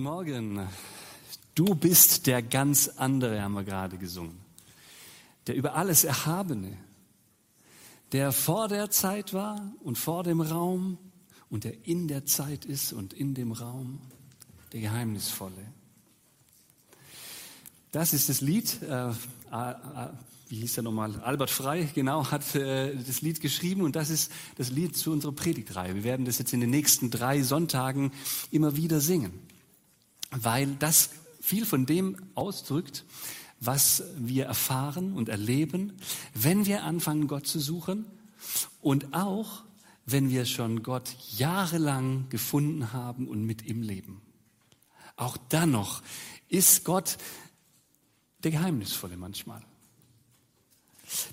Guten Morgen. Du bist der ganz andere, haben wir gerade gesungen. Der über alles Erhabene, der vor der Zeit war und vor dem Raum und der in der Zeit ist und in dem Raum, der Geheimnisvolle. Das ist das Lied, äh, wie hieß er nochmal? Albert Frei, genau, hat äh, das Lied geschrieben und das ist das Lied zu unserer Predigtreihe. Wir werden das jetzt in den nächsten drei Sonntagen immer wieder singen, weil das viel von dem ausdrückt, was wir erfahren und erleben, wenn wir anfangen, Gott zu suchen und auch, wenn wir schon Gott jahrelang gefunden haben und mit ihm leben. Auch dann noch ist Gott der Geheimnisvolle manchmal.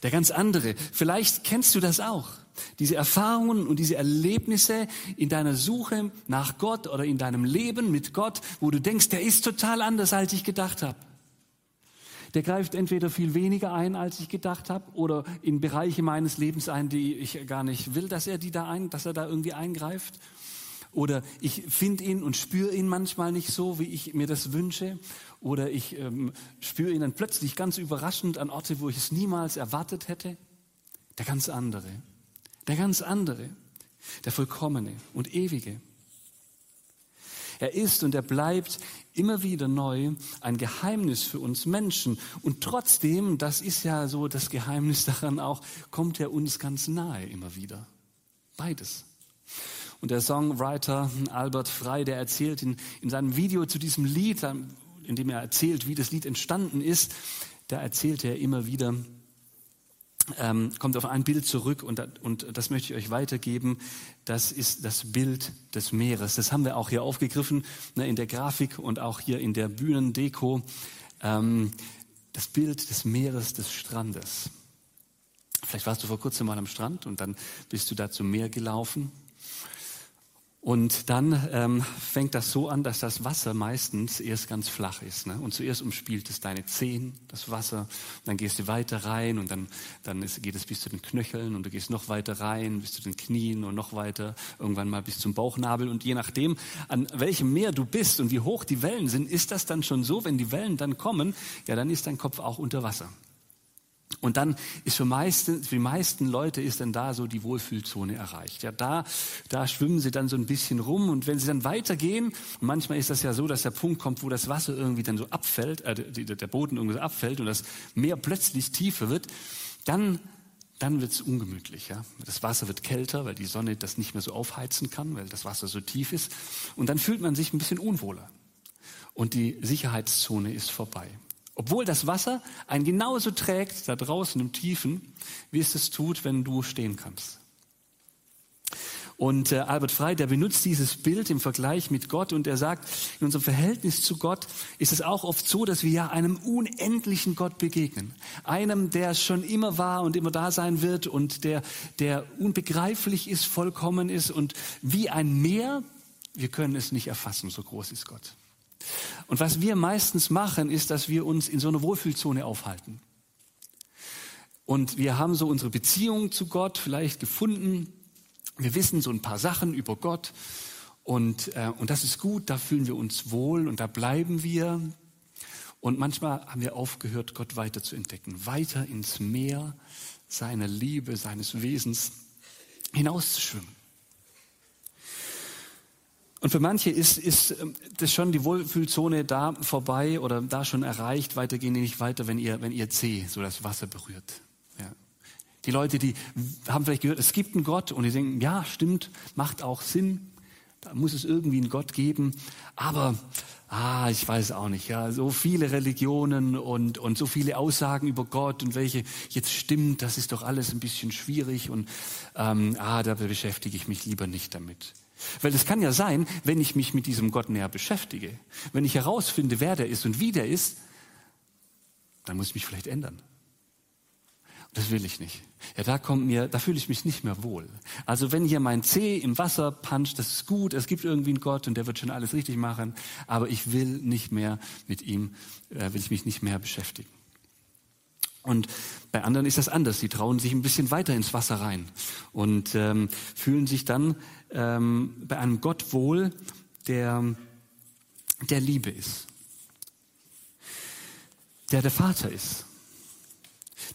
Der ganz andere. Vielleicht kennst du das auch. Diese Erfahrungen und diese Erlebnisse in deiner Suche nach Gott oder in deinem Leben mit Gott, wo du denkst, der ist total anders, als ich gedacht habe. Der greift entweder viel weniger ein, als ich gedacht habe, oder in Bereiche meines Lebens ein, die ich gar nicht will, dass er die da ein, dass er da irgendwie eingreift. Oder ich finde ihn und spüre ihn manchmal nicht so, wie ich mir das wünsche. Oder ich ähm, spüre ihn dann plötzlich ganz überraschend an Orte, wo ich es niemals erwartet hätte. Der ganz andere. Der ganz andere. Der vollkommene und ewige. Er ist und er bleibt immer wieder neu ein Geheimnis für uns Menschen. Und trotzdem, das ist ja so das Geheimnis daran auch, kommt er uns ganz nahe immer wieder. Beides. Und der Songwriter Albert Frey, der erzählt in, in seinem Video zu diesem Lied, in dem er erzählt, wie das Lied entstanden ist, da erzählt er immer wieder, ähm, kommt auf ein Bild zurück und, und das möchte ich euch weitergeben. Das ist das Bild des Meeres. Das haben wir auch hier aufgegriffen ne, in der Grafik und auch hier in der Bühnendeko. Ähm, das Bild des Meeres, des Strandes. Vielleicht warst du vor kurzem mal am Strand und dann bist du da zum Meer gelaufen und dann ähm, fängt das so an, dass das Wasser meistens erst ganz flach ist. Ne? Und zuerst umspielt es deine Zehen, das Wasser. Dann gehst du weiter rein und dann, dann ist, geht es bis zu den Knöcheln und du gehst noch weiter rein, bis zu den Knien und noch weiter, irgendwann mal bis zum Bauchnabel. Und je nachdem, an welchem Meer du bist und wie hoch die Wellen sind, ist das dann schon so, wenn die Wellen dann kommen, ja, dann ist dein Kopf auch unter Wasser. Und dann ist für, meisten, für die meisten Leute ist dann da so die Wohlfühlzone erreicht. Ja, da, da schwimmen sie dann so ein bisschen rum und wenn sie dann weitergehen, manchmal ist das ja so, dass der Punkt kommt, wo das Wasser irgendwie dann so abfällt, äh, der Boden irgendwie so abfällt und das Meer plötzlich tiefer wird, dann, dann wird es ungemütlich. Ja? Das Wasser wird kälter, weil die Sonne das nicht mehr so aufheizen kann, weil das Wasser so tief ist. Und dann fühlt man sich ein bisschen unwohler. Und die Sicherheitszone ist vorbei. Obwohl das Wasser einen genauso trägt da draußen im Tiefen, wie es es tut, wenn du stehen kannst. Und äh, Albert Frey, der benutzt dieses Bild im Vergleich mit Gott und er sagt, in unserem Verhältnis zu Gott ist es auch oft so, dass wir ja einem unendlichen Gott begegnen. Einem, der schon immer war und immer da sein wird und der, der unbegreiflich ist, vollkommen ist und wie ein Meer, wir können es nicht erfassen, so groß ist Gott. Und was wir meistens machen, ist, dass wir uns in so einer Wohlfühlzone aufhalten. Und wir haben so unsere Beziehung zu Gott vielleicht gefunden. Wir wissen so ein paar Sachen über Gott. Und, äh, und das ist gut, da fühlen wir uns wohl und da bleiben wir. Und manchmal haben wir aufgehört, Gott weiter zu entdecken, weiter ins Meer seiner Liebe, seines Wesens hinauszuschwimmen. Und für manche ist, ist ähm, das schon die Wohlfühlzone da vorbei oder da schon erreicht. Weiter gehen die nicht weiter, wenn ihr, wenn ihr Zeh so das Wasser berührt. Ja. Die Leute, die haben vielleicht gehört, es gibt einen Gott und die denken, ja, stimmt, macht auch Sinn. Da muss es irgendwie einen Gott geben. Aber, ah, ich weiß auch nicht, ja, so viele Religionen und, und so viele Aussagen über Gott und welche jetzt stimmt, das ist doch alles ein bisschen schwierig und, ähm, ah, da beschäftige ich mich lieber nicht damit. Weil es kann ja sein, wenn ich mich mit diesem Gott näher beschäftige, wenn ich herausfinde, wer der ist und wie der ist, dann muss ich mich vielleicht ändern. Das will ich nicht. Ja, da kommt mir, da fühle ich mich nicht mehr wohl. Also wenn hier mein Zeh im Wasser puncht, das ist gut, es gibt irgendwie einen Gott und der wird schon alles richtig machen, aber ich will nicht mehr mit ihm, äh, will ich mich nicht mehr beschäftigen. Und bei anderen ist das anders. Sie trauen sich ein bisschen weiter ins Wasser rein und ähm, fühlen sich dann ähm, bei einem Gott wohl, der, der Liebe ist, der der Vater ist,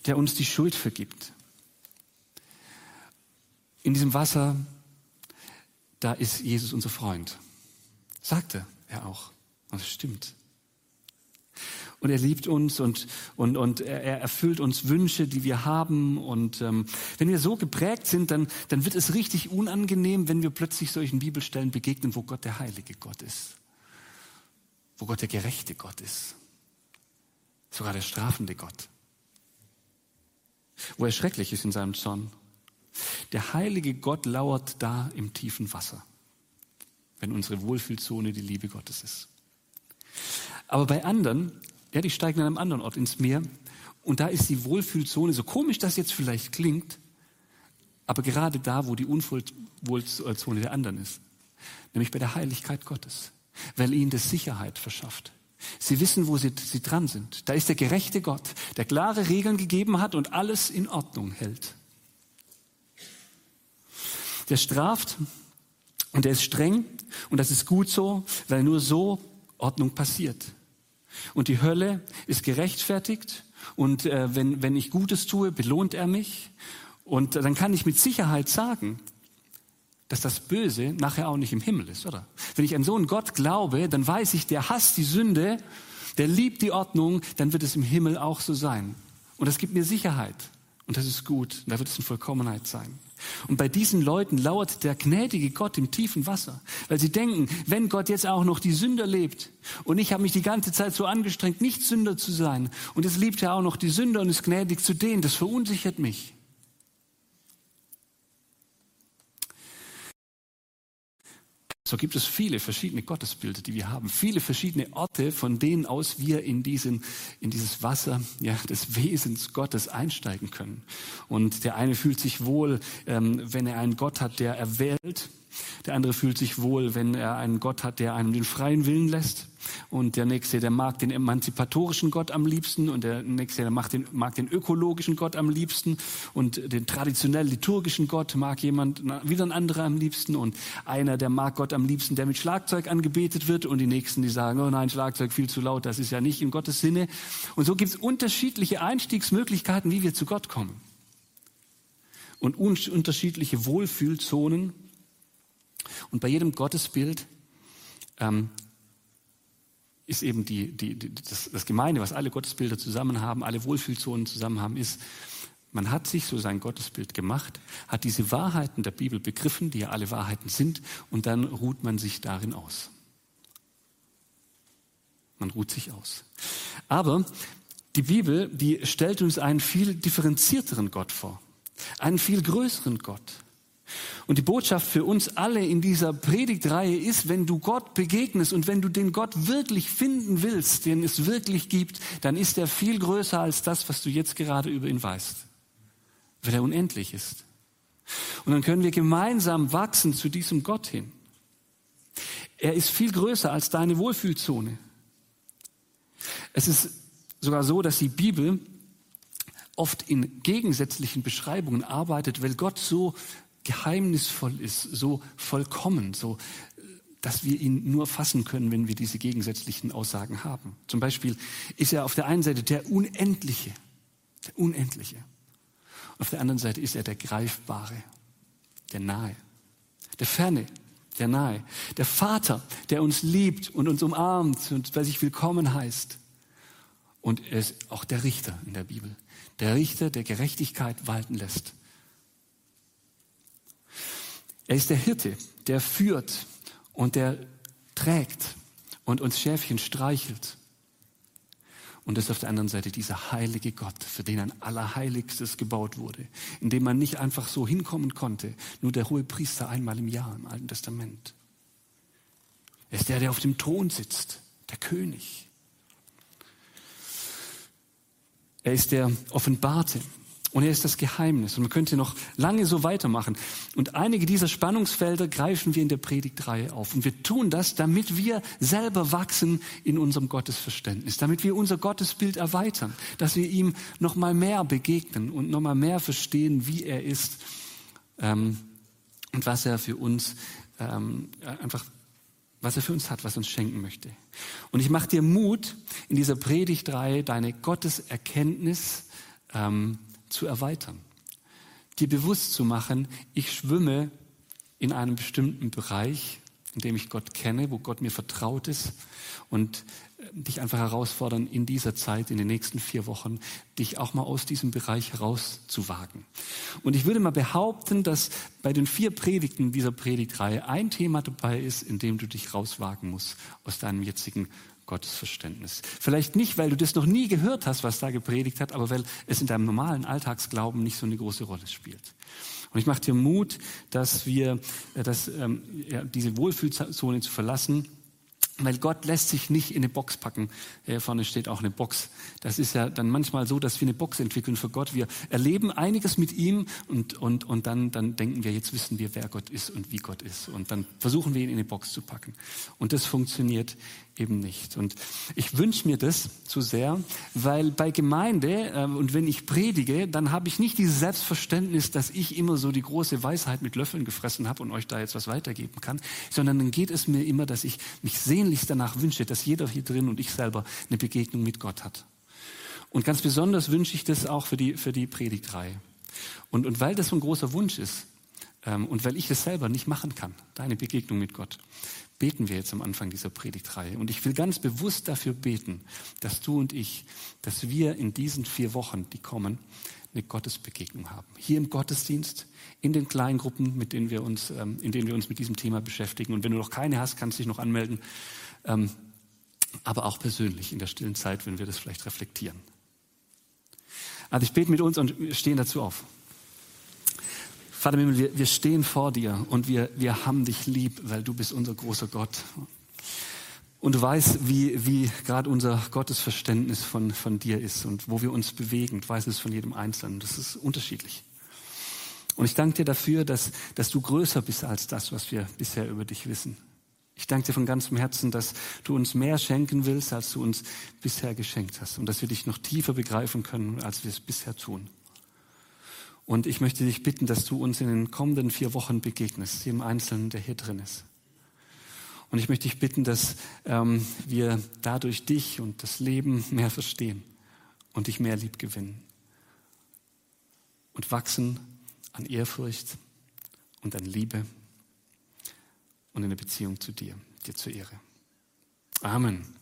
der uns die Schuld vergibt. In diesem Wasser, da ist Jesus unser Freund, sagte er auch. Und es stimmt. Und er liebt uns und, und, und er erfüllt uns Wünsche, die wir haben. Und ähm, wenn wir so geprägt sind, dann, dann wird es richtig unangenehm, wenn wir plötzlich solchen Bibelstellen begegnen, wo Gott der heilige Gott ist. Wo Gott der gerechte Gott ist. Sogar der strafende Gott. Wo er schrecklich ist in seinem Zorn. Der heilige Gott lauert da im tiefen Wasser, wenn unsere Wohlfühlzone die Liebe Gottes ist. Aber bei anderen ja, die steigen an einem anderen Ort ins Meer und da ist die Wohlfühlzone, so komisch das jetzt vielleicht klingt, aber gerade da, wo die Unwohlzone der anderen ist, nämlich bei der Heiligkeit Gottes, weil ihnen das Sicherheit verschafft. Sie wissen, wo sie, sie dran sind. Da ist der gerechte Gott, der klare Regeln gegeben hat und alles in Ordnung hält. Der straft und der ist streng und das ist gut so, weil nur so Ordnung passiert. Und die Hölle ist gerechtfertigt und äh, wenn, wenn ich Gutes tue, belohnt er mich. Und dann kann ich mit Sicherheit sagen, dass das Böse nachher auch nicht im Himmel ist, oder? Wenn ich an so einen Gott glaube, dann weiß ich, der hasst die Sünde, der liebt die Ordnung, dann wird es im Himmel auch so sein. Und das gibt mir Sicherheit. Und das ist gut. Und da wird es in Vollkommenheit sein. Und bei diesen Leuten lauert der gnädige Gott im tiefen Wasser, weil sie denken, wenn Gott jetzt auch noch die Sünder lebt und ich habe mich die ganze Zeit so angestrengt, nicht Sünder zu sein und es liebt ja auch noch die Sünder und ist gnädig zu denen, das verunsichert mich. So gibt es viele verschiedene Gottesbilder, die wir haben, viele verschiedene Orte, von denen aus wir in, diesen, in dieses Wasser ja, des Wesens Gottes einsteigen können. Und der eine fühlt sich wohl, ähm, wenn er einen Gott hat, der erwählt, der andere fühlt sich wohl, wenn er einen Gott hat, der einem den freien Willen lässt. Und der nächste, der mag den emanzipatorischen Gott am liebsten. Und der nächste, der mag den, mag den ökologischen Gott am liebsten. Und den traditionell liturgischen Gott mag jemand, wieder ein anderer am liebsten. Und einer, der mag Gott am liebsten, der mit Schlagzeug angebetet wird. Und die nächsten, die sagen, oh nein, Schlagzeug viel zu laut, das ist ja nicht in Gottes Sinne. Und so gibt es unterschiedliche Einstiegsmöglichkeiten, wie wir zu Gott kommen. Und unterschiedliche Wohlfühlzonen, und bei jedem Gottesbild ähm, ist eben die, die, die, das, das Gemeine, was alle Gottesbilder zusammen haben, alle Wohlfühlzonen zusammen haben, ist, man hat sich so sein Gottesbild gemacht, hat diese Wahrheiten der Bibel begriffen, die ja alle Wahrheiten sind, und dann ruht man sich darin aus. Man ruht sich aus. Aber die Bibel, die stellt uns einen viel differenzierteren Gott vor, einen viel größeren Gott. Und die Botschaft für uns alle in dieser Predigtreihe ist, wenn du Gott begegnest und wenn du den Gott wirklich finden willst, den es wirklich gibt, dann ist er viel größer als das, was du jetzt gerade über ihn weißt, weil er unendlich ist. Und dann können wir gemeinsam wachsen zu diesem Gott hin. Er ist viel größer als deine Wohlfühlzone. Es ist sogar so, dass die Bibel oft in gegensätzlichen Beschreibungen arbeitet, weil Gott so geheimnisvoll ist, so vollkommen, so dass wir ihn nur fassen können, wenn wir diese gegensätzlichen Aussagen haben. Zum Beispiel ist er auf der einen Seite der Unendliche, der Unendliche. Auf der anderen Seite ist er der Greifbare, der Nahe, der Ferne, der Nahe, der Vater, der uns liebt und uns umarmt und bei sich willkommen heißt. Und er ist auch der Richter in der Bibel, der Richter, der Gerechtigkeit walten lässt er ist der Hirte, der führt und der trägt und uns Schäfchen streichelt. Und das ist auf der anderen Seite dieser heilige Gott, für den ein Allerheiligstes gebaut wurde, in dem man nicht einfach so hinkommen konnte, nur der hohe Priester einmal im Jahr im Alten Testament. Er ist der, der auf dem Thron sitzt, der König. Er ist der Offenbarte, und er ist das Geheimnis. Und man könnte noch lange so weitermachen. Und einige dieser Spannungsfelder greifen wir in der Predigtreihe auf. Und wir tun das, damit wir selber wachsen in unserem Gottesverständnis, damit wir unser Gottesbild erweitern, dass wir ihm noch mal mehr begegnen und noch mal mehr verstehen, wie er ist ähm, und was er für uns ähm, einfach was er für uns hat, was er uns schenken möchte. Und ich mache dir Mut, in dieser Predigtreihe deine Gotteserkenntnis ähm, zu erweitern. Dir bewusst zu machen, ich schwimme in einem bestimmten Bereich, in dem ich Gott kenne, wo Gott mir vertraut ist und äh, dich einfach herausfordern, in dieser Zeit, in den nächsten vier Wochen, dich auch mal aus diesem Bereich herauszuwagen. Und ich würde mal behaupten, dass bei den vier Predigten dieser Predigtreihe ein Thema dabei ist, in dem du dich rauswagen musst aus deinem jetzigen Gottesverständnis. Vielleicht nicht, weil du das noch nie gehört hast, was da gepredigt hat, aber weil es in deinem normalen Alltagsglauben nicht so eine große Rolle spielt. Und ich mache dir Mut, dass wir, äh, dass, ähm, ja, diese Wohlfühlzone zu verlassen, weil Gott lässt sich nicht in eine Box packen. Hier vorne steht auch eine Box. Das ist ja dann manchmal so, dass wir eine Box entwickeln für Gott. Wir erleben einiges mit ihm und, und, und dann, dann denken wir, jetzt wissen wir, wer Gott ist und wie Gott ist. Und dann versuchen wir ihn in eine Box zu packen. Und das funktioniert eben nicht. Und ich wünsche mir das so sehr, weil bei Gemeinde äh, und wenn ich predige, dann habe ich nicht dieses Selbstverständnis, dass ich immer so die große Weisheit mit Löffeln gefressen habe und euch da jetzt was weitergeben kann, sondern dann geht es mir immer, dass ich mich sehnlichst danach wünsche, dass jeder hier drin und ich selber eine Begegnung mit Gott hat. Und ganz besonders wünsche ich das auch für die, für die Predigtreihe. Und, und weil das so ein großer Wunsch ist, ähm, und weil ich es selber nicht machen kann, deine Begegnung mit Gott, beten wir jetzt am Anfang dieser Predigtreihe. Und ich will ganz bewusst dafür beten, dass du und ich, dass wir in diesen vier Wochen, die kommen, eine Gottesbegegnung haben. Hier im Gottesdienst, in den Kleingruppen, mit denen wir uns, ähm, in denen wir uns mit diesem Thema beschäftigen. Und wenn du noch keine hast, kannst du dich noch anmelden. Ähm, aber auch persönlich in der stillen Zeit, wenn wir das vielleicht reflektieren. Also ich bete mit uns und wir stehen dazu auf. Vater Himmel, wir, wir stehen vor dir und wir, wir haben dich lieb, weil du bist unser großer Gott. Und du weißt, wie, wie gerade unser Gottesverständnis von, von dir ist und wo wir uns bewegen. Du weißt es von jedem Einzelnen. Das ist unterschiedlich. Und ich danke dir dafür, dass, dass du größer bist als das, was wir bisher über dich wissen. Ich danke dir von ganzem Herzen, dass du uns mehr schenken willst, als du uns bisher geschenkt hast. Und dass wir dich noch tiefer begreifen können, als wir es bisher tun. Und ich möchte dich bitten, dass du uns in den kommenden vier Wochen begegnest, jedem Einzelnen, der hier drin ist. Und ich möchte dich bitten, dass ähm, wir dadurch dich und das Leben mehr verstehen und dich mehr lieb gewinnen. Und wachsen an Ehrfurcht und an Liebe und in der Beziehung zu dir, dir zur Ehre. Amen.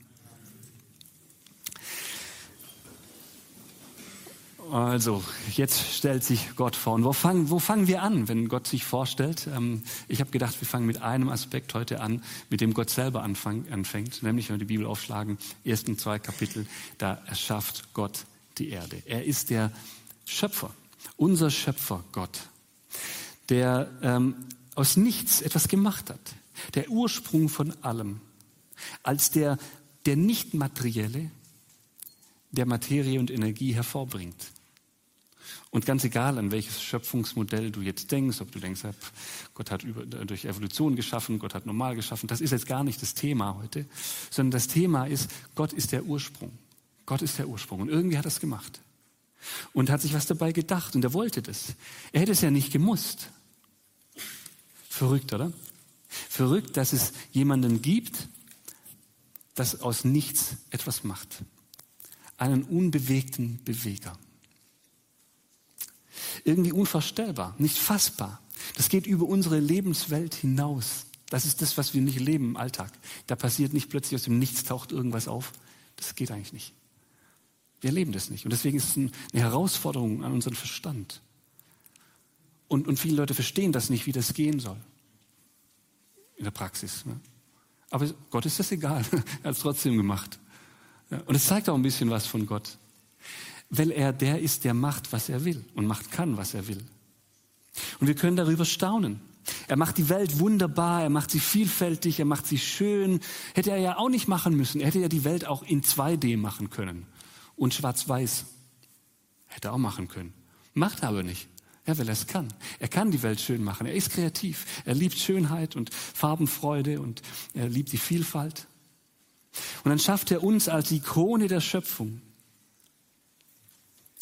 Also, jetzt stellt sich Gott vor. Und wo fangen, wo fangen wir an, wenn Gott sich vorstellt? Ähm, ich habe gedacht, wir fangen mit einem Aspekt heute an, mit dem Gott selber anfang, anfängt, nämlich wenn wir die Bibel aufschlagen, ersten zwei Kapitel, da erschafft Gott die Erde. Er ist der Schöpfer, unser Schöpfer Gott, der ähm, aus nichts etwas gemacht hat, der Ursprung von allem, als der, der nicht materielle, der Materie und Energie hervorbringt. Und ganz egal, an welches Schöpfungsmodell du jetzt denkst, ob du denkst, Gott hat über, durch Evolution geschaffen, Gott hat normal geschaffen, das ist jetzt gar nicht das Thema heute, sondern das Thema ist, Gott ist der Ursprung. Gott ist der Ursprung. Und irgendwie hat er es gemacht. Und hat sich was dabei gedacht und er wollte das. Er hätte es ja nicht gemusst. Verrückt, oder? Verrückt, dass es jemanden gibt, das aus nichts etwas macht. Einen unbewegten Beweger irgendwie unvorstellbar, nicht fassbar. Das geht über unsere Lebenswelt hinaus. Das ist das, was wir nicht leben im Alltag. Da passiert nicht plötzlich aus dem Nichts taucht irgendwas auf. Das geht eigentlich nicht. Wir erleben das nicht. Und deswegen ist es eine Herausforderung an unseren Verstand. Und, und viele Leute verstehen das nicht, wie das gehen soll. In der Praxis. Ne? Aber Gott ist das egal. er hat es trotzdem gemacht. Und es zeigt auch ein bisschen was von Gott weil er der ist, der macht, was er will und macht kann, was er will. Und wir können darüber staunen. Er macht die Welt wunderbar, er macht sie vielfältig, er macht sie schön. Hätte er ja auch nicht machen müssen. Er hätte ja die Welt auch in 2D machen können und schwarz-weiß. Hätte er auch machen können. Macht er aber nicht. Ja, weil er es kann. Er kann die Welt schön machen. Er ist kreativ. Er liebt Schönheit und Farbenfreude und er liebt die Vielfalt. Und dann schafft er uns als Ikone der Schöpfung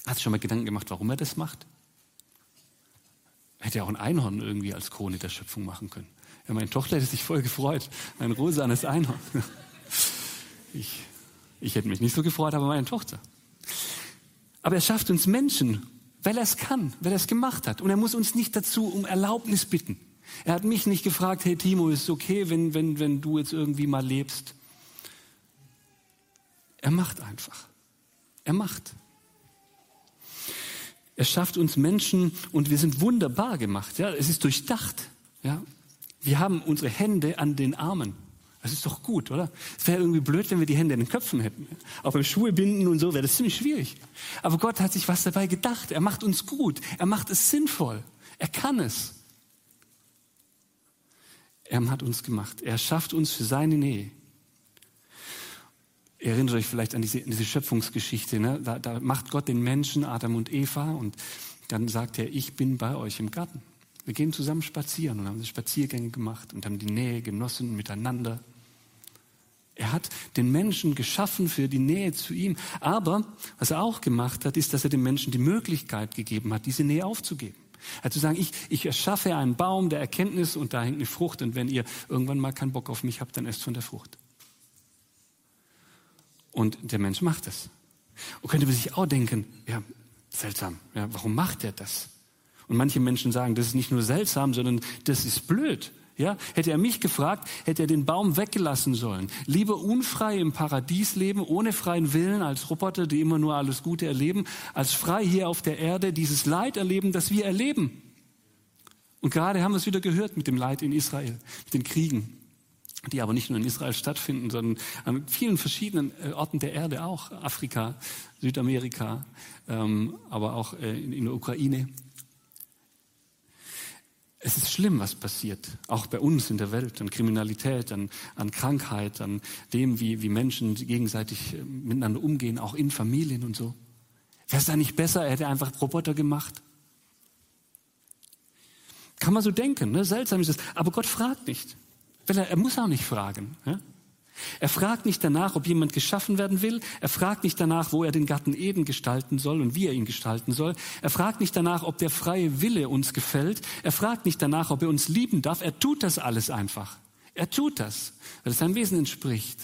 Hast du schon mal Gedanken gemacht, warum er das macht? Hätte ja auch ein Einhorn irgendwie als Krone der Schöpfung machen können. Ja, meine Tochter hätte sich voll gefreut. Ein rosanes Einhorn. Ich, ich hätte mich nicht so gefreut, aber meine Tochter. Aber er schafft uns Menschen, weil er es kann, weil er es gemacht hat. Und er muss uns nicht dazu um Erlaubnis bitten. Er hat mich nicht gefragt, hey Timo, ist es okay, wenn, wenn, wenn du jetzt irgendwie mal lebst? Er macht einfach. Er macht. Er schafft uns Menschen und wir sind wunderbar gemacht. Ja, es ist durchdacht. Ja, wir haben unsere Hände an den Armen. Das ist doch gut, oder? Es wäre irgendwie blöd, wenn wir die Hände in den Köpfen hätten. Auch beim Schuhe binden und so wäre das ziemlich schwierig. Aber Gott hat sich was dabei gedacht. Er macht uns gut. Er macht es sinnvoll. Er kann es. Er hat uns gemacht. Er schafft uns für seine Nähe. Erinnert euch vielleicht an diese, diese Schöpfungsgeschichte. Ne? Da, da macht Gott den Menschen, Adam und Eva, und dann sagt er, ich bin bei euch im Garten. Wir gehen zusammen spazieren und haben Spaziergänge gemacht und haben die Nähe genossen miteinander. Er hat den Menschen geschaffen für die Nähe zu ihm. Aber was er auch gemacht hat, ist, dass er den Menschen die Möglichkeit gegeben hat, diese Nähe aufzugeben. Er hat zu sagen, ich, ich erschaffe einen Baum der Erkenntnis und da hängt eine Frucht und wenn ihr irgendwann mal keinen Bock auf mich habt, dann esst von der Frucht. Und der Mensch macht es. Und könnte man sich auch denken, ja, seltsam, ja, warum macht er das? Und manche Menschen sagen, das ist nicht nur seltsam, sondern das ist blöd. Ja, hätte er mich gefragt, hätte er den Baum weggelassen sollen. Lieber unfrei im Paradies leben, ohne freien Willen, als Roboter, die immer nur alles Gute erleben, als frei hier auf der Erde dieses Leid erleben, das wir erleben. Und gerade haben wir es wieder gehört mit dem Leid in Israel, mit den Kriegen, die aber nicht nur in Israel stattfinden, sondern an vielen verschiedenen äh, Orten der Erde auch, Afrika, Südamerika, ähm, aber auch äh, in der Ukraine. Es ist schlimm, was passiert, auch bei uns in der Welt, an Kriminalität, an, an Krankheit, an dem, wie, wie Menschen gegenseitig äh, miteinander umgehen, auch in Familien und so. Wäre es da nicht besser, er hätte einfach Roboter gemacht? Kann man so denken, ne? seltsam ist es. Aber Gott fragt nicht. Er, er muss auch nicht fragen. Ja? Er fragt nicht danach, ob jemand geschaffen werden will. Er fragt nicht danach, wo er den Garten Eden gestalten soll und wie er ihn gestalten soll. Er fragt nicht danach, ob der freie Wille uns gefällt. Er fragt nicht danach, ob er uns lieben darf. Er tut das alles einfach. Er tut das, weil es seinem Wesen entspricht.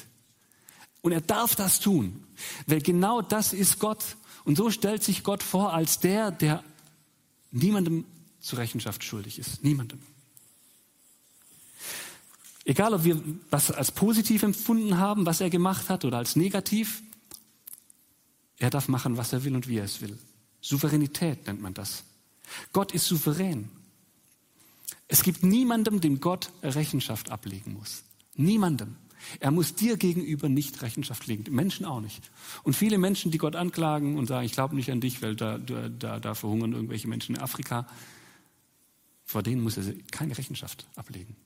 Und er darf das tun, weil genau das ist Gott. Und so stellt sich Gott vor als der, der niemandem zur Rechenschaft schuldig ist. Niemandem. Egal, ob wir was als positiv empfunden haben, was er gemacht hat, oder als negativ, er darf machen, was er will und wie er es will. Souveränität nennt man das. Gott ist souverän. Es gibt niemandem, dem Gott Rechenschaft ablegen muss. Niemandem. Er muss dir gegenüber nicht Rechenschaft legen, Menschen auch nicht. Und viele Menschen, die Gott anklagen und sagen, ich glaube nicht an dich, weil da, da, da verhungern irgendwelche Menschen in Afrika, vor denen muss er keine Rechenschaft ablegen.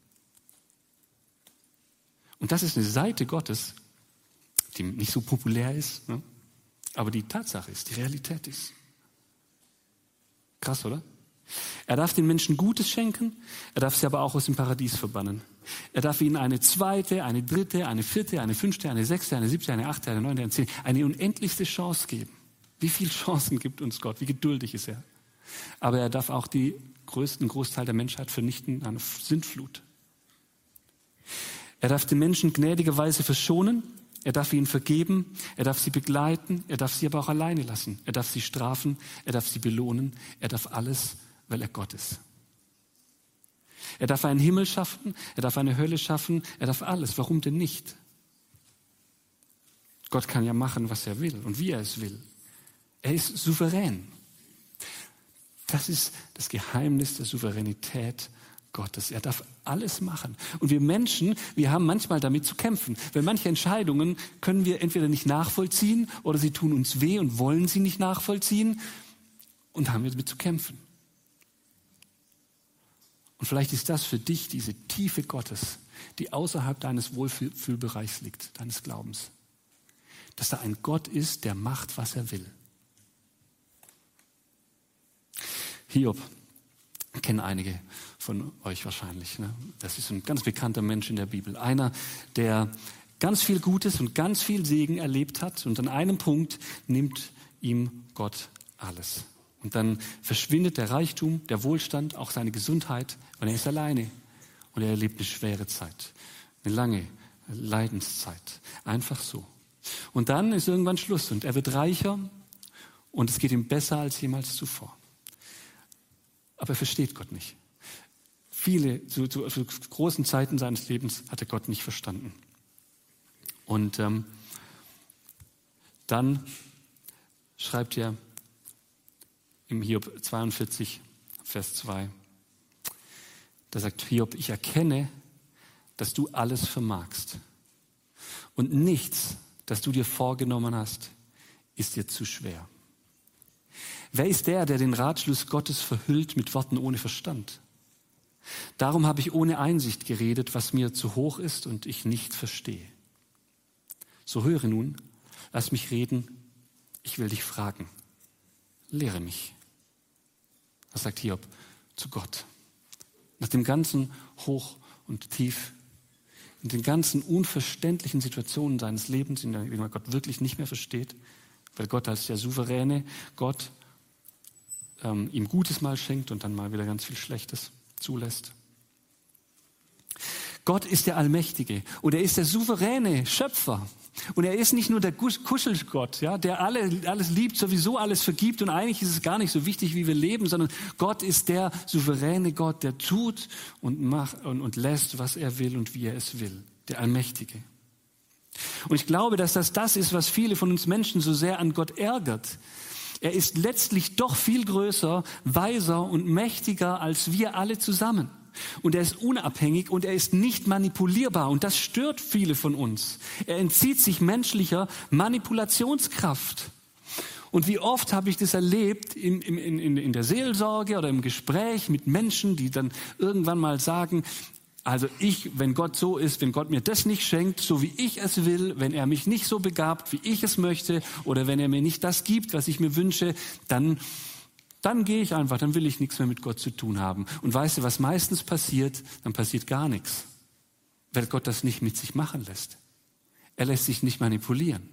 Und das ist eine Seite Gottes, die nicht so populär ist, ne? aber die Tatsache ist, die Realität ist. Krass, oder? Er darf den Menschen Gutes schenken, er darf sie aber auch aus dem Paradies verbannen. Er darf ihnen eine zweite, eine dritte, eine vierte, eine fünfte, eine sechste, eine siebte, eine achte, eine neunte, eine zehnte, eine unendlichste Chance geben. Wie viele Chancen gibt uns Gott? Wie geduldig ist er? Aber er darf auch die größten Großteil der Menschheit vernichten, eine Sintflut. Er darf die Menschen gnädigerweise verschonen, er darf ihnen vergeben, er darf sie begleiten, er darf sie aber auch alleine lassen, er darf sie strafen, er darf sie belohnen, er darf alles, weil er Gott ist. Er darf einen Himmel schaffen, er darf eine Hölle schaffen, er darf alles. Warum denn nicht? Gott kann ja machen, was er will und wie er es will. Er ist souverän. Das ist das Geheimnis der Souveränität Gottes. Er darf alles machen. Und wir Menschen, wir haben manchmal damit zu kämpfen. Weil manche Entscheidungen können wir entweder nicht nachvollziehen oder sie tun uns weh und wollen sie nicht nachvollziehen und haben wir damit zu kämpfen. Und vielleicht ist das für dich diese Tiefe Gottes, die außerhalb deines Wohlfühlbereichs liegt, deines Glaubens. Dass da ein Gott ist, der macht, was er will. Hiob kennen einige von euch wahrscheinlich. Ne? Das ist ein ganz bekannter Mensch in der Bibel. Einer, der ganz viel Gutes und ganz viel Segen erlebt hat und an einem Punkt nimmt ihm Gott alles. Und dann verschwindet der Reichtum, der Wohlstand, auch seine Gesundheit und er ist alleine. Und er erlebt eine schwere Zeit, eine lange Leidenszeit. Einfach so. Und dann ist irgendwann Schluss und er wird reicher und es geht ihm besser als jemals zuvor. Aber er versteht Gott nicht. Viele, zu, zu, zu großen Zeiten seines Lebens hat er Gott nicht verstanden. Und ähm, dann schreibt er im Hiob 42, Vers 2, da sagt Hiob, ich erkenne, dass du alles vermagst. Und nichts, das du dir vorgenommen hast, ist dir zu schwer. Wer ist der, der den Ratschluss Gottes verhüllt mit Worten ohne Verstand? Darum habe ich ohne Einsicht geredet, was mir zu hoch ist und ich nicht verstehe. So höre nun, lass mich reden, ich will dich fragen. Lehre mich. Was sagt Hiob zu Gott? Nach dem ganzen Hoch und Tief, in den ganzen unverständlichen Situationen seines Lebens, in denen man Gott wirklich nicht mehr versteht, weil Gott als der souveräne Gott ähm, ihm Gutes mal schenkt und dann mal wieder ganz viel Schlechtes zulässt. Gott ist der Allmächtige und er ist der souveräne Schöpfer. Und er ist nicht nur der Kuschelgott, ja, der alle, alles liebt, sowieso alles vergibt und eigentlich ist es gar nicht so wichtig, wie wir leben, sondern Gott ist der souveräne Gott, der tut und macht und, und lässt, was er will und wie er es will. Der Allmächtige. Und ich glaube, dass das das ist, was viele von uns Menschen so sehr an Gott ärgert. Er ist letztlich doch viel größer, weiser und mächtiger als wir alle zusammen. Und er ist unabhängig und er ist nicht manipulierbar. Und das stört viele von uns. Er entzieht sich menschlicher Manipulationskraft. Und wie oft habe ich das erlebt in, in, in, in der Seelsorge oder im Gespräch mit Menschen, die dann irgendwann mal sagen, also ich, wenn Gott so ist, wenn Gott mir das nicht schenkt, so wie ich es will, wenn er mich nicht so begabt, wie ich es möchte, oder wenn er mir nicht das gibt, was ich mir wünsche, dann, dann gehe ich einfach, dann will ich nichts mehr mit Gott zu tun haben. Und weißt du, was meistens passiert? Dann passiert gar nichts, weil Gott das nicht mit sich machen lässt. Er lässt sich nicht manipulieren.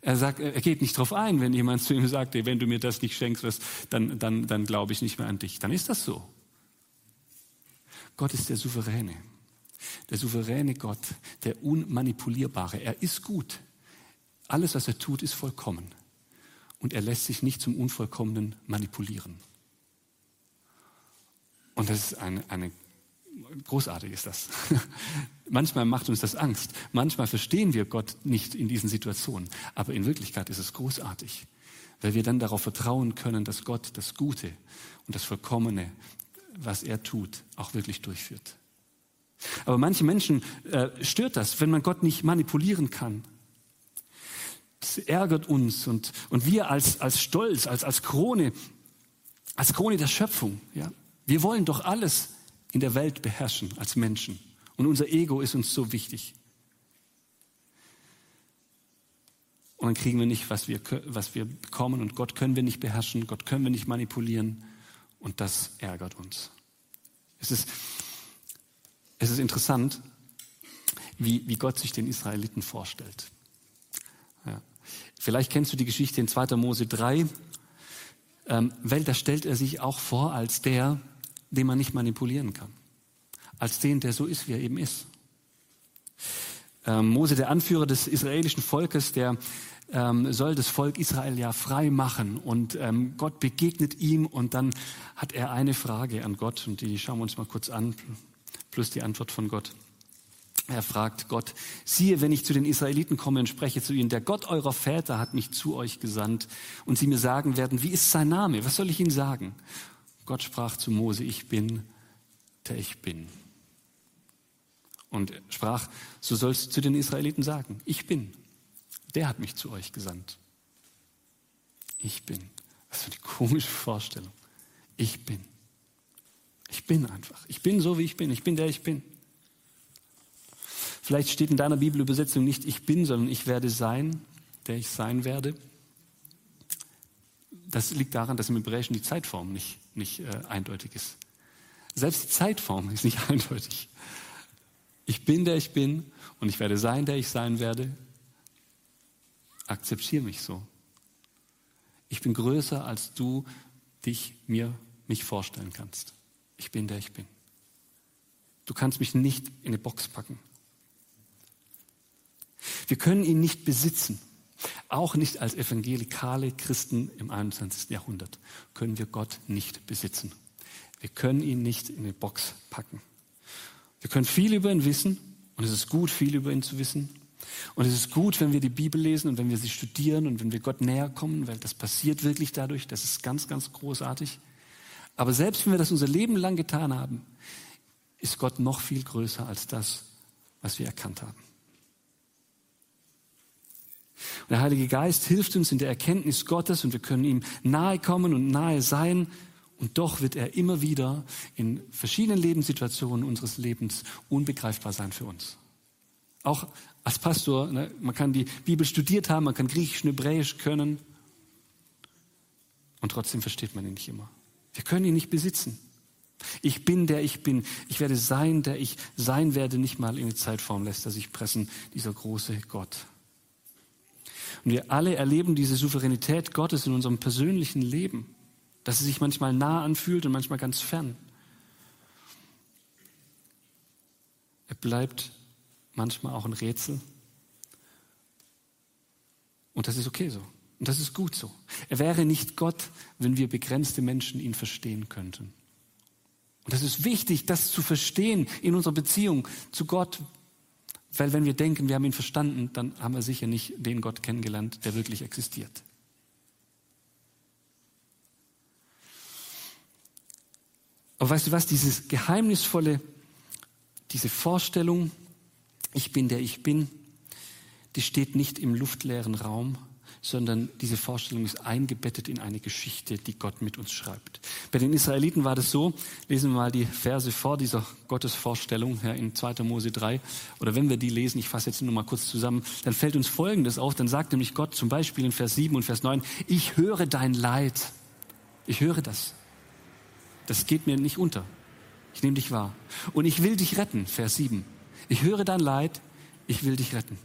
Er sagt, er geht nicht drauf ein, wenn jemand zu ihm sagt, ey, wenn du mir das nicht schenkst, was, dann, dann, dann glaube ich nicht mehr an dich. Dann ist das so. Gott ist der Souveräne. Der souveräne Gott, der Unmanipulierbare. Er ist gut. Alles, was er tut, ist vollkommen. Und er lässt sich nicht zum Unvollkommenen manipulieren. Und das ist eine, eine großartig ist das. Manchmal macht uns das Angst. Manchmal verstehen wir Gott nicht in diesen Situationen. Aber in Wirklichkeit ist es großartig, weil wir dann darauf vertrauen können, dass Gott das Gute und das Vollkommene was er tut, auch wirklich durchführt. Aber manche Menschen äh, stört das, wenn man Gott nicht manipulieren kann. Das ärgert uns und, und wir als, als Stolz, als, als Krone, als Krone der Schöpfung, ja, wir wollen doch alles in der Welt beherrschen als Menschen. Und unser Ego ist uns so wichtig. Und dann kriegen wir nicht, was wir, was wir bekommen. Und Gott können wir nicht beherrschen, Gott können wir nicht manipulieren. Und das ärgert uns. Es ist, es ist interessant, wie, wie Gott sich den Israeliten vorstellt. Ja. Vielleicht kennst du die Geschichte in 2. Mose 3, ähm, weil da stellt er sich auch vor als der, den man nicht manipulieren kann. Als den, der so ist, wie er eben ist. Ähm, Mose, der Anführer des israelischen Volkes, der ähm, soll das Volk Israel ja frei machen. Und ähm, Gott begegnet ihm und dann hat er eine Frage an Gott und die schauen wir uns mal kurz an, plus die Antwort von Gott. Er fragt Gott, siehe, wenn ich zu den Israeliten komme und spreche zu ihnen, der Gott eurer Väter hat mich zu euch gesandt und sie mir sagen werden, wie ist sein Name? Was soll ich ihnen sagen? Gott sprach zu Mose, ich bin, der ich bin. Und sprach, so sollst du zu den Israeliten sagen, ich bin, der hat mich zu euch gesandt. Ich bin. Was für eine komische Vorstellung. Ich bin. Ich bin einfach. Ich bin so, wie ich bin. Ich bin der ich bin. Vielleicht steht in deiner Bibelübersetzung nicht ich bin, sondern ich werde sein, der ich sein werde. Das liegt daran, dass im Hebräischen die Zeitform nicht, nicht äh, eindeutig ist. Selbst die Zeitform ist nicht eindeutig. Ich bin, der ich bin und ich werde sein, der ich sein werde akzeptiere mich so. Ich bin größer, als du dich mir mich vorstellen kannst. Ich bin der ich bin. Du kannst mich nicht in eine Box packen. Wir können ihn nicht besitzen. Auch nicht als evangelikale Christen im 21. Jahrhundert können wir Gott nicht besitzen. Wir können ihn nicht in eine Box packen. Wir können viel über ihn wissen und es ist gut, viel über ihn zu wissen. Und es ist gut, wenn wir die Bibel lesen und wenn wir sie studieren und wenn wir Gott näher kommen, weil das passiert wirklich dadurch. Das ist ganz, ganz großartig. Aber selbst wenn wir das unser Leben lang getan haben, ist Gott noch viel größer als das, was wir erkannt haben. Und der Heilige Geist hilft uns in der Erkenntnis Gottes und wir können ihm nahe kommen und nahe sein. Und doch wird er immer wieder in verschiedenen Lebenssituationen unseres Lebens unbegreifbar sein für uns. Auch als Pastor, ne, man kann die Bibel studiert haben, man kann Griechisch und Hebräisch können. Und trotzdem versteht man ihn nicht immer. Wir können ihn nicht besitzen. Ich bin, der ich bin. Ich werde sein, der ich sein werde. Nicht mal in die Zeitform lässt er sich pressen, dieser große Gott. Und wir alle erleben diese Souveränität Gottes in unserem persönlichen Leben, dass sie sich manchmal nah anfühlt und manchmal ganz fern. Er bleibt manchmal auch ein Rätsel. Und das ist okay so. Und das ist gut so. Er wäre nicht Gott, wenn wir begrenzte Menschen ihn verstehen könnten. Und das ist wichtig, das zu verstehen in unserer Beziehung zu Gott. Weil wenn wir denken, wir haben ihn verstanden, dann haben wir sicher nicht den Gott kennengelernt, der wirklich existiert. Aber weißt du was, dieses geheimnisvolle, diese Vorstellung, ich bin der ich bin, die steht nicht im luftleeren Raum, sondern diese Vorstellung ist eingebettet in eine Geschichte, die Gott mit uns schreibt. Bei den Israeliten war das so, lesen wir mal die Verse vor dieser Gottesvorstellung ja, in 2. Mose 3, oder wenn wir die lesen, ich fasse jetzt nur mal kurz zusammen, dann fällt uns Folgendes auf, dann sagt nämlich Gott zum Beispiel in Vers 7 und Vers 9, ich höre dein Leid, ich höre das. Das geht mir nicht unter. Ich nehme dich wahr. Und ich will dich retten, Vers 7. Ich höre dein Leid, ich will dich retten.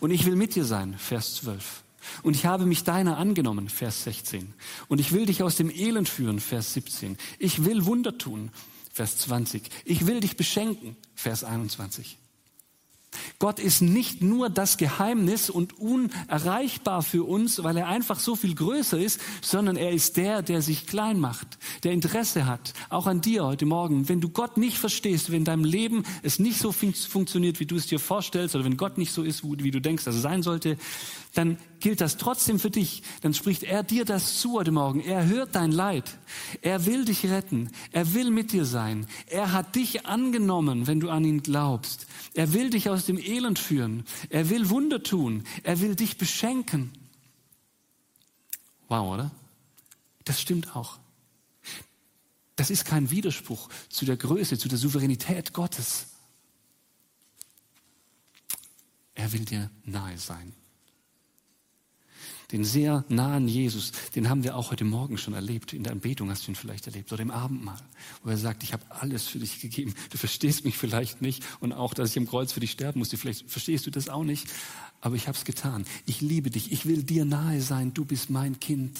Und ich will mit dir sein, Vers 12. Und ich habe mich deiner angenommen, Vers 16. Und ich will dich aus dem Elend führen, Vers 17. Ich will Wunder tun, Vers 20. Ich will dich beschenken, Vers 21. Gott ist nicht nur das Geheimnis und unerreichbar für uns, weil er einfach so viel größer ist, sondern er ist der, der sich klein macht, der Interesse hat, auch an dir heute Morgen. Wenn du Gott nicht verstehst, wenn deinem Leben es nicht so fun funktioniert, wie du es dir vorstellst, oder wenn Gott nicht so ist, wie du denkst, dass er sein sollte, dann gilt das trotzdem für dich. Dann spricht er dir das zu heute Morgen. Er hört dein Leid. Er will dich retten. Er will mit dir sein. Er hat dich angenommen, wenn du an ihn glaubst. Er will dich aus dem Elend führen. Er will Wunder tun. Er will dich beschenken. Wow, oder? Das stimmt auch. Das ist kein Widerspruch zu der Größe, zu der Souveränität Gottes. Er will dir nahe sein. Den sehr nahen Jesus, den haben wir auch heute Morgen schon erlebt. In der Anbetung hast du ihn vielleicht erlebt oder im Abendmahl, wo er sagt, ich habe alles für dich gegeben. Du verstehst mich vielleicht nicht und auch, dass ich im Kreuz für dich sterben musste. Vielleicht verstehst du das auch nicht, aber ich habe es getan. Ich liebe dich. Ich will dir nahe sein. Du bist mein Kind.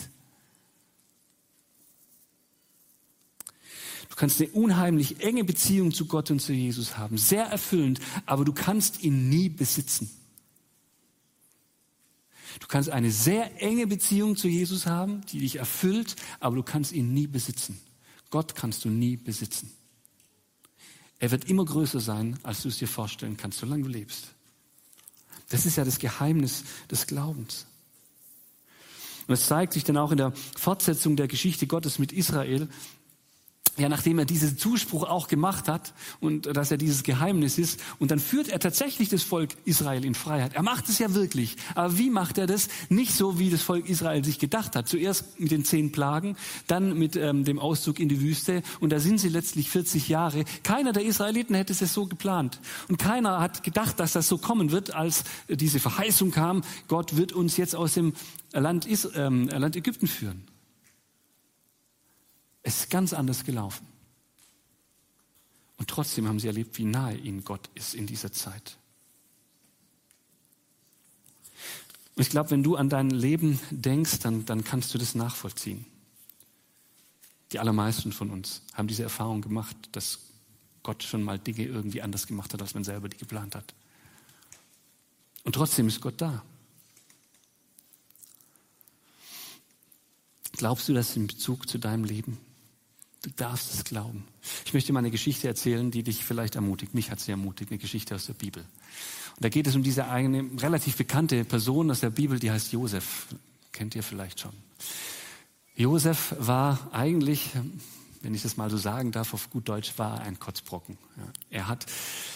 Du kannst eine unheimlich enge Beziehung zu Gott und zu Jesus haben, sehr erfüllend, aber du kannst ihn nie besitzen. Du kannst eine sehr enge Beziehung zu Jesus haben, die dich erfüllt, aber du kannst ihn nie besitzen. Gott kannst du nie besitzen. Er wird immer größer sein, als du es dir vorstellen kannst, solange du lebst. Das ist ja das Geheimnis des Glaubens. Und es zeigt sich dann auch in der Fortsetzung der Geschichte Gottes mit Israel, ja, nachdem er diesen Zuspruch auch gemacht hat und dass er dieses Geheimnis ist, und dann führt er tatsächlich das Volk Israel in Freiheit. Er macht es ja wirklich. Aber wie macht er das? Nicht so, wie das Volk Israel sich gedacht hat. Zuerst mit den zehn Plagen, dann mit ähm, dem Auszug in die Wüste, und da sind sie letztlich 40 Jahre. Keiner der Israeliten hätte es so geplant. Und keiner hat gedacht, dass das so kommen wird, als diese Verheißung kam, Gott wird uns jetzt aus dem Land, Is ähm, Land Ägypten führen. Es ist ganz anders gelaufen. Und trotzdem haben sie erlebt, wie nahe ihnen Gott ist in dieser Zeit. Und ich glaube, wenn du an dein Leben denkst, dann, dann kannst du das nachvollziehen. Die allermeisten von uns haben diese Erfahrung gemacht, dass Gott schon mal Dinge irgendwie anders gemacht hat, als man selber die geplant hat. Und trotzdem ist Gott da. Glaubst du das in Bezug zu deinem Leben? Du darfst es glauben. Ich möchte mal eine Geschichte erzählen, die dich vielleicht ermutigt. Mich hat sie ermutigt, eine Geschichte aus der Bibel. Und da geht es um diese eine relativ bekannte Person aus der Bibel, die heißt Josef. Kennt ihr vielleicht schon. Josef war eigentlich, wenn ich das mal so sagen darf, auf gut Deutsch, war ein Kotzbrocken. Er hat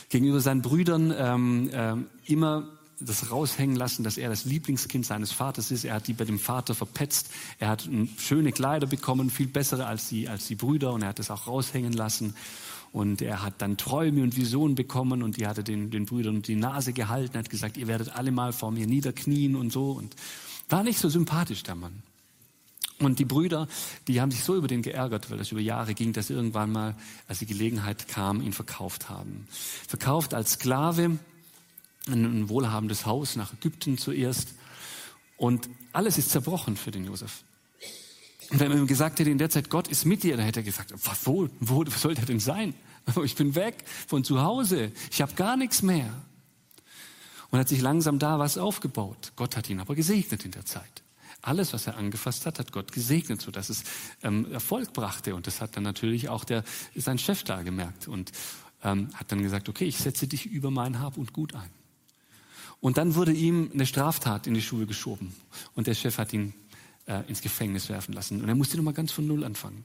gegenüber seinen Brüdern ähm, ähm, immer das raushängen lassen, dass er das Lieblingskind seines Vaters ist. Er hat die bei dem Vater verpetzt. Er hat schöne Kleider bekommen, viel bessere als die, als die Brüder, und er hat das auch raushängen lassen. Und er hat dann Träume und Visionen bekommen und die hat er den, den Brüdern die Nase gehalten, hat gesagt, ihr werdet alle mal vor mir niederknien und so. Und war nicht so sympathisch, der Mann. Und die Brüder, die haben sich so über den geärgert, weil das über Jahre ging, dass irgendwann mal, als die Gelegenheit kam, ihn verkauft haben. Verkauft als Sklave in ein wohlhabendes Haus nach Ägypten zuerst. Und alles ist zerbrochen für den Josef. Und wenn man ihm gesagt hätte in der Zeit, Gott ist mit dir, dann hätte er gesagt, wo, wo soll der denn sein? Ich bin weg von zu Hause. Ich habe gar nichts mehr. Und hat sich langsam da was aufgebaut. Gott hat ihn aber gesegnet in der Zeit. Alles, was er angefasst hat, hat Gott gesegnet, sodass es ähm, Erfolg brachte. Und das hat dann natürlich auch der, sein Chef da gemerkt und ähm, hat dann gesagt, okay, ich setze dich über mein Hab und Gut ein. Und dann wurde ihm eine Straftat in die Schuhe geschoben. Und der Chef hat ihn äh, ins Gefängnis werfen lassen. Und er musste nochmal ganz von Null anfangen.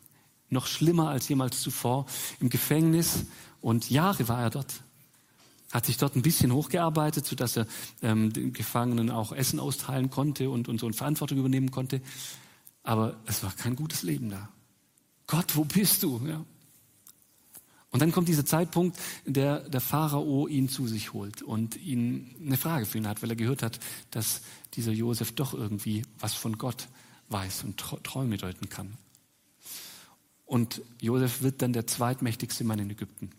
Noch schlimmer als jemals zuvor im Gefängnis. Und Jahre war er dort. Hat sich dort ein bisschen hochgearbeitet, sodass er ähm, den Gefangenen auch Essen austeilen konnte und, und so eine Verantwortung übernehmen konnte. Aber es war kein gutes Leben da. Gott, wo bist du? Ja. Und dann kommt dieser Zeitpunkt, der der Pharao ihn zu sich holt und ihn eine Frage für ihn hat, weil er gehört hat, dass dieser Josef doch irgendwie was von Gott weiß und Träume deuten kann. Und Josef wird dann der zweitmächtigste Mann in Ägypten.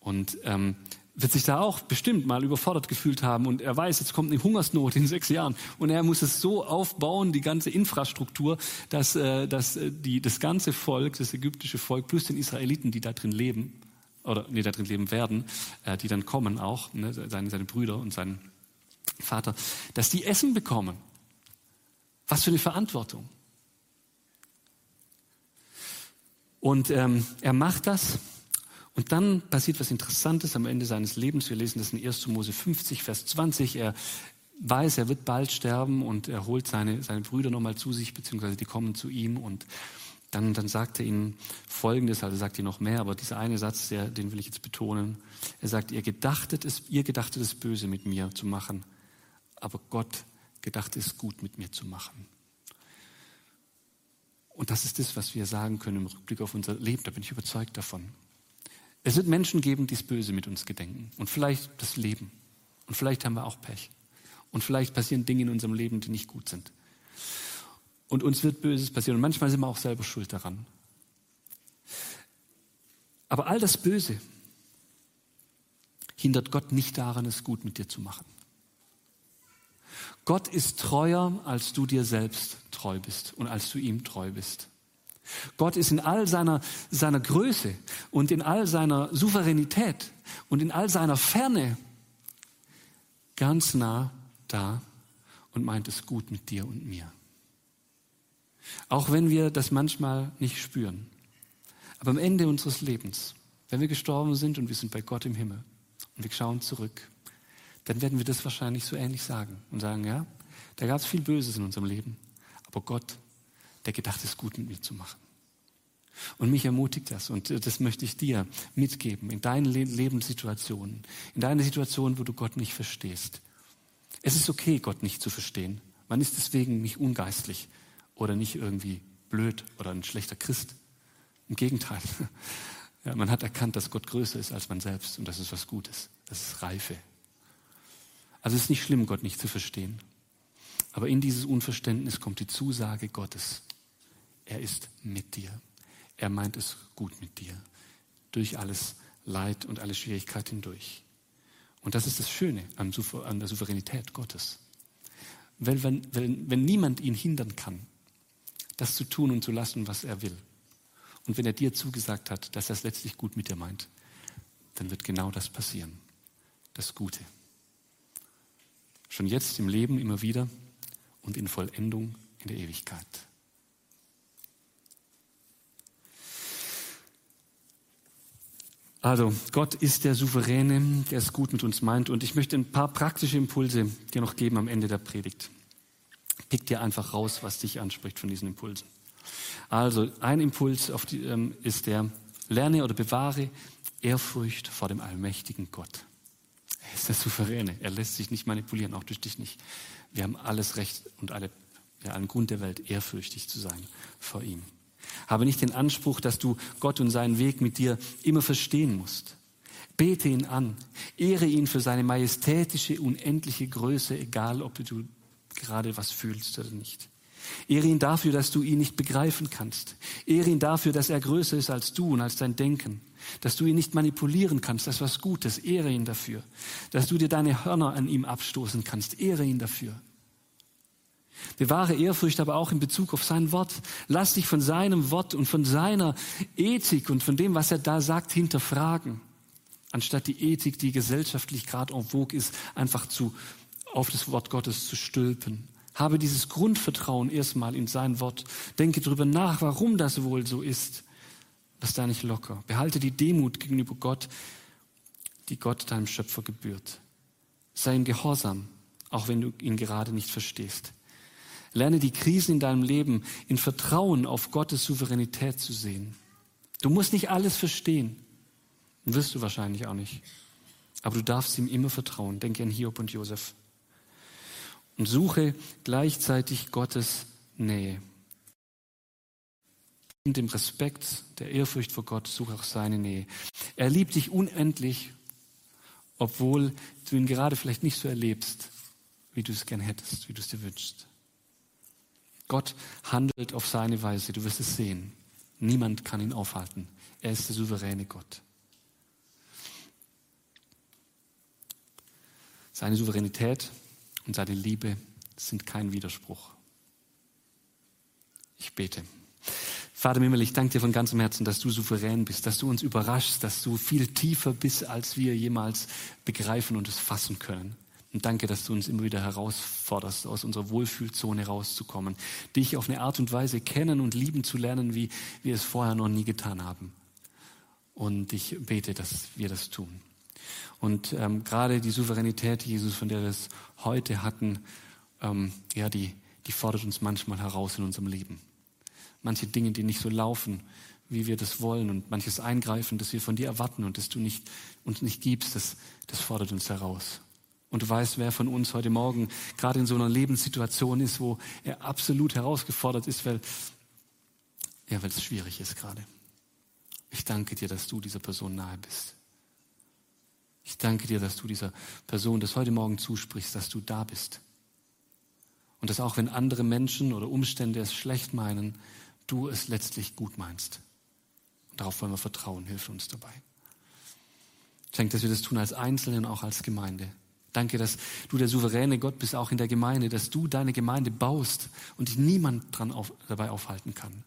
Und ähm, wird sich da auch bestimmt mal überfordert gefühlt haben und er weiß, jetzt kommt eine Hungersnot in sechs Jahren und er muss es so aufbauen, die ganze Infrastruktur, dass, äh, dass äh, die, das ganze Volk, das ägyptische Volk plus den Israeliten, die da drin leben, oder nee, da drin leben werden, äh, die dann kommen auch, ne, seine, seine Brüder und sein Vater, dass die Essen bekommen. Was für eine Verantwortung. Und ähm, er macht das und dann passiert was Interessantes am Ende seines Lebens. Wir lesen das in 1. Mose 50, Vers 20. Er weiß, er wird bald sterben und er holt seine, seine Brüder nochmal zu sich, beziehungsweise die kommen zu ihm und dann, dann sagt er ihnen Folgendes, also sagt ihr noch mehr, aber dieser eine Satz, der, den will ich jetzt betonen. Er sagt, ihr gedachtet es, ihr gedachtet es böse mit mir zu machen, aber Gott gedacht es gut mit mir zu machen. Und das ist das, was wir sagen können im Rückblick auf unser Leben, da bin ich überzeugt davon. Es wird Menschen geben, die es böse mit uns gedenken. Und vielleicht das Leben. Und vielleicht haben wir auch Pech. Und vielleicht passieren Dinge in unserem Leben, die nicht gut sind. Und uns wird Böses passieren. Und manchmal sind wir auch selber schuld daran. Aber all das Böse hindert Gott nicht daran, es gut mit dir zu machen. Gott ist treuer, als du dir selbst treu bist und als du ihm treu bist. Gott ist in all seiner, seiner Größe und in all seiner Souveränität und in all seiner Ferne ganz nah da und meint es gut mit dir und mir. Auch wenn wir das manchmal nicht spüren. Aber am Ende unseres Lebens, wenn wir gestorben sind und wir sind bei Gott im Himmel und wir schauen zurück, dann werden wir das wahrscheinlich so ähnlich sagen und sagen, ja, da gab es viel Böses in unserem Leben, aber Gott der gedacht ist, gut mit mir zu machen. Und mich ermutigt das und das möchte ich dir mitgeben in deinen Lebenssituationen, in deiner Situation, wo du Gott nicht verstehst. Es ist okay, Gott nicht zu verstehen. Man ist deswegen nicht ungeistlich oder nicht irgendwie blöd oder ein schlechter Christ. Im Gegenteil. Ja, man hat erkannt, dass Gott größer ist als man selbst und das ist was Gutes. Das ist Reife. Also es ist nicht schlimm, Gott nicht zu verstehen. Aber in dieses Unverständnis kommt die Zusage Gottes. Er ist mit dir. Er meint es gut mit dir. Durch alles Leid und alle Schwierigkeit hindurch. Und das ist das Schöne an, der Souveränität Gottes. Wenn, wenn, wenn, wenn niemand ihn hindern kann, das zu tun und zu lassen, was er will. Und wenn er dir zugesagt hat, dass er es letztlich gut mit dir meint, dann wird genau das passieren. Das Gute. Schon jetzt im Leben immer wieder und in Vollendung in der Ewigkeit. Also, Gott ist der Souveräne, der es gut mit uns meint. Und ich möchte ein paar praktische Impulse dir noch geben am Ende der Predigt. Pick dir einfach raus, was dich anspricht von diesen Impulsen. Also, ein Impuls die, ähm, ist der, lerne oder bewahre Ehrfurcht vor dem allmächtigen Gott. Er ist der Souveräne. Er lässt sich nicht manipulieren, auch durch dich nicht. Wir haben alles Recht und alle, ja, allen Grund der Welt, ehrfürchtig zu sein vor ihm. Habe nicht den Anspruch, dass du Gott und seinen Weg mit dir immer verstehen musst. Bete ihn an, ehre ihn für seine majestätische, unendliche Größe, egal ob du gerade was fühlst oder nicht. Ehre ihn dafür, dass du ihn nicht begreifen kannst. Ehre ihn dafür, dass er größer ist als du und als dein Denken. Dass du ihn nicht manipulieren kannst, das ist was Gutes. Ehre ihn dafür. Dass du dir deine Hörner an ihm abstoßen kannst. Ehre ihn dafür. Bewahre Ehrfurcht aber auch in Bezug auf sein Wort. Lass dich von seinem Wort und von seiner Ethik und von dem, was er da sagt, hinterfragen. Anstatt die Ethik, die gesellschaftlich gerade en vogue ist, einfach zu, auf das Wort Gottes zu stülpen. Habe dieses Grundvertrauen erstmal in sein Wort. Denke darüber nach, warum das wohl so ist. Lass da nicht locker. Behalte die Demut gegenüber Gott, die Gott deinem Schöpfer gebührt. Sei ihm gehorsam, auch wenn du ihn gerade nicht verstehst. Lerne die Krisen in deinem Leben in Vertrauen auf Gottes Souveränität zu sehen. Du musst nicht alles verstehen. Wirst du wahrscheinlich auch nicht. Aber du darfst ihm immer vertrauen. Denke an Hiob und Josef. Und suche gleichzeitig Gottes Nähe. In dem Respekt, der Ehrfurcht vor Gott, suche auch seine Nähe. Er liebt dich unendlich, obwohl du ihn gerade vielleicht nicht so erlebst, wie du es gern hättest, wie du es dir wünschst. Gott handelt auf seine Weise. Du wirst es sehen. Niemand kann ihn aufhalten. Er ist der souveräne Gott. Seine Souveränität und seine Liebe sind kein Widerspruch. Ich bete. Vater Mimmel, ich danke dir von ganzem Herzen, dass du souverän bist, dass du uns überraschst, dass du viel tiefer bist, als wir jemals begreifen und es fassen können. Und danke, dass du uns immer wieder herausforderst, aus unserer Wohlfühlzone rauszukommen, dich auf eine Art und Weise kennen und lieben zu lernen, wie wir es vorher noch nie getan haben. Und ich bete, dass wir das tun. Und ähm, gerade die Souveränität Jesus, von der wir es heute hatten, ähm, ja, die, die fordert uns manchmal heraus in unserem Leben. Manche Dinge, die nicht so laufen, wie wir das wollen und manches Eingreifen, das wir von dir erwarten und das du nicht, uns nicht gibst, das, das fordert uns heraus. Und du weißt, wer von uns heute Morgen gerade in so einer Lebenssituation ist, wo er absolut herausgefordert ist, weil, ja, weil es schwierig ist gerade. Ich danke dir, dass du dieser Person nahe bist. Ich danke dir, dass du dieser Person das heute Morgen zusprichst, dass du da bist. Und dass auch wenn andere Menschen oder Umstände es schlecht meinen, du es letztlich gut meinst. Und darauf wollen wir vertrauen. Hilf uns dabei. Schenk, dass wir das tun als Einzelne und auch als Gemeinde. Danke, dass du der souveräne Gott bist, auch in der Gemeinde, dass du deine Gemeinde baust und dich niemand dran auf, dabei aufhalten kann.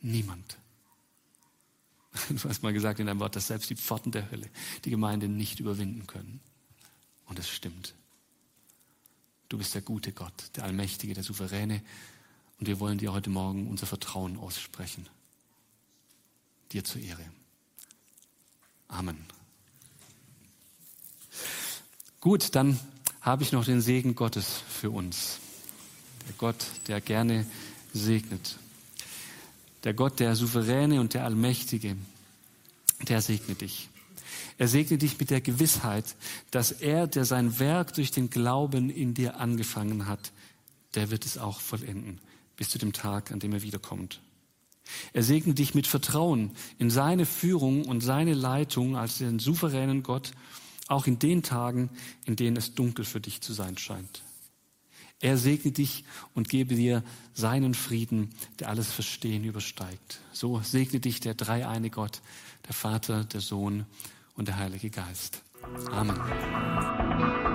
Niemand. Du hast mal gesagt in deinem Wort, dass selbst die Pforten der Hölle die Gemeinde nicht überwinden können. Und es stimmt. Du bist der gute Gott, der Allmächtige, der Souveräne. Und wir wollen dir heute Morgen unser Vertrauen aussprechen. Dir zur Ehre. Amen. Gut, dann habe ich noch den Segen Gottes für uns. Der Gott, der gerne segnet. Der Gott, der Souveräne und der Allmächtige, der segnet dich. Er segnet dich mit der Gewissheit, dass er, der sein Werk durch den Glauben in dir angefangen hat, der wird es auch vollenden, bis zu dem Tag, an dem er wiederkommt. Er segnet dich mit Vertrauen in seine Führung und seine Leitung als den souveränen Gott auch in den Tagen, in denen es dunkel für dich zu sein scheint. Er segne dich und gebe dir seinen Frieden, der alles Verstehen übersteigt. So segne dich der dreieine Gott, der Vater, der Sohn und der Heilige Geist. Amen.